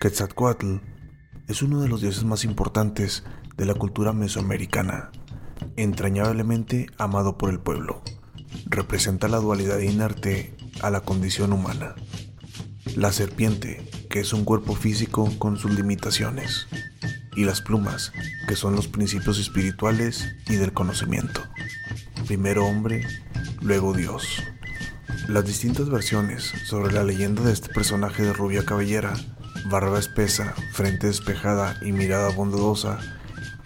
Quetzalcoatl es uno de los dioses más importantes de la cultura mesoamericana, entrañablemente amado por el pueblo. Representa la dualidad inerte a la condición humana. La serpiente, que es un cuerpo físico con sus limitaciones. Y las plumas, que son los principios espirituales y del conocimiento. Primero hombre, luego Dios. Las distintas versiones sobre la leyenda de este personaje de rubia cabellera barba espesa, frente despejada y mirada bondadosa,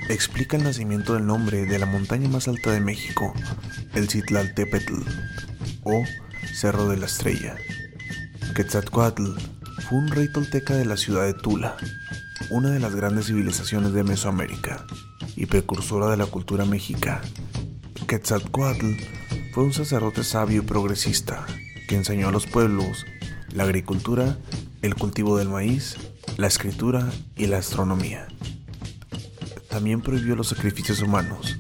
explica el nacimiento del nombre de la montaña más alta de México, el Citlaltépetl, o Cerro de la Estrella. Quetzalcoatl fue un rey tolteca de la ciudad de Tula, una de las grandes civilizaciones de Mesoamérica y precursora de la cultura mexica. Quetzalcoatl fue un sacerdote sabio y progresista que enseñó a los pueblos la agricultura el cultivo del maíz, la escritura y la astronomía. También prohibió los sacrificios humanos,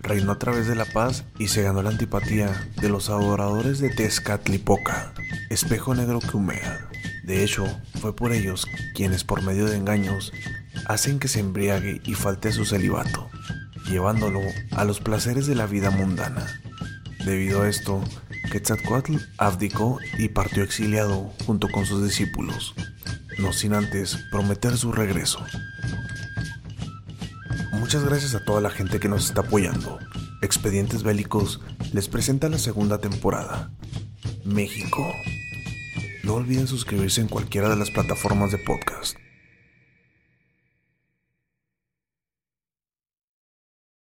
reinó a través de la paz y se ganó la antipatía de los adoradores de Tezcatlipoca, espejo negro que humea. De hecho, fue por ellos quienes por medio de engaños hacen que se embriague y falte su celibato, llevándolo a los placeres de la vida mundana. Debido a esto, Quetzalcoatl abdicó y partió exiliado junto con sus discípulos, no sin antes prometer su regreso. Muchas gracias a toda la gente que nos está apoyando. Expedientes Bélicos les presenta la segunda temporada. México. No olviden suscribirse en cualquiera de las plataformas de podcast.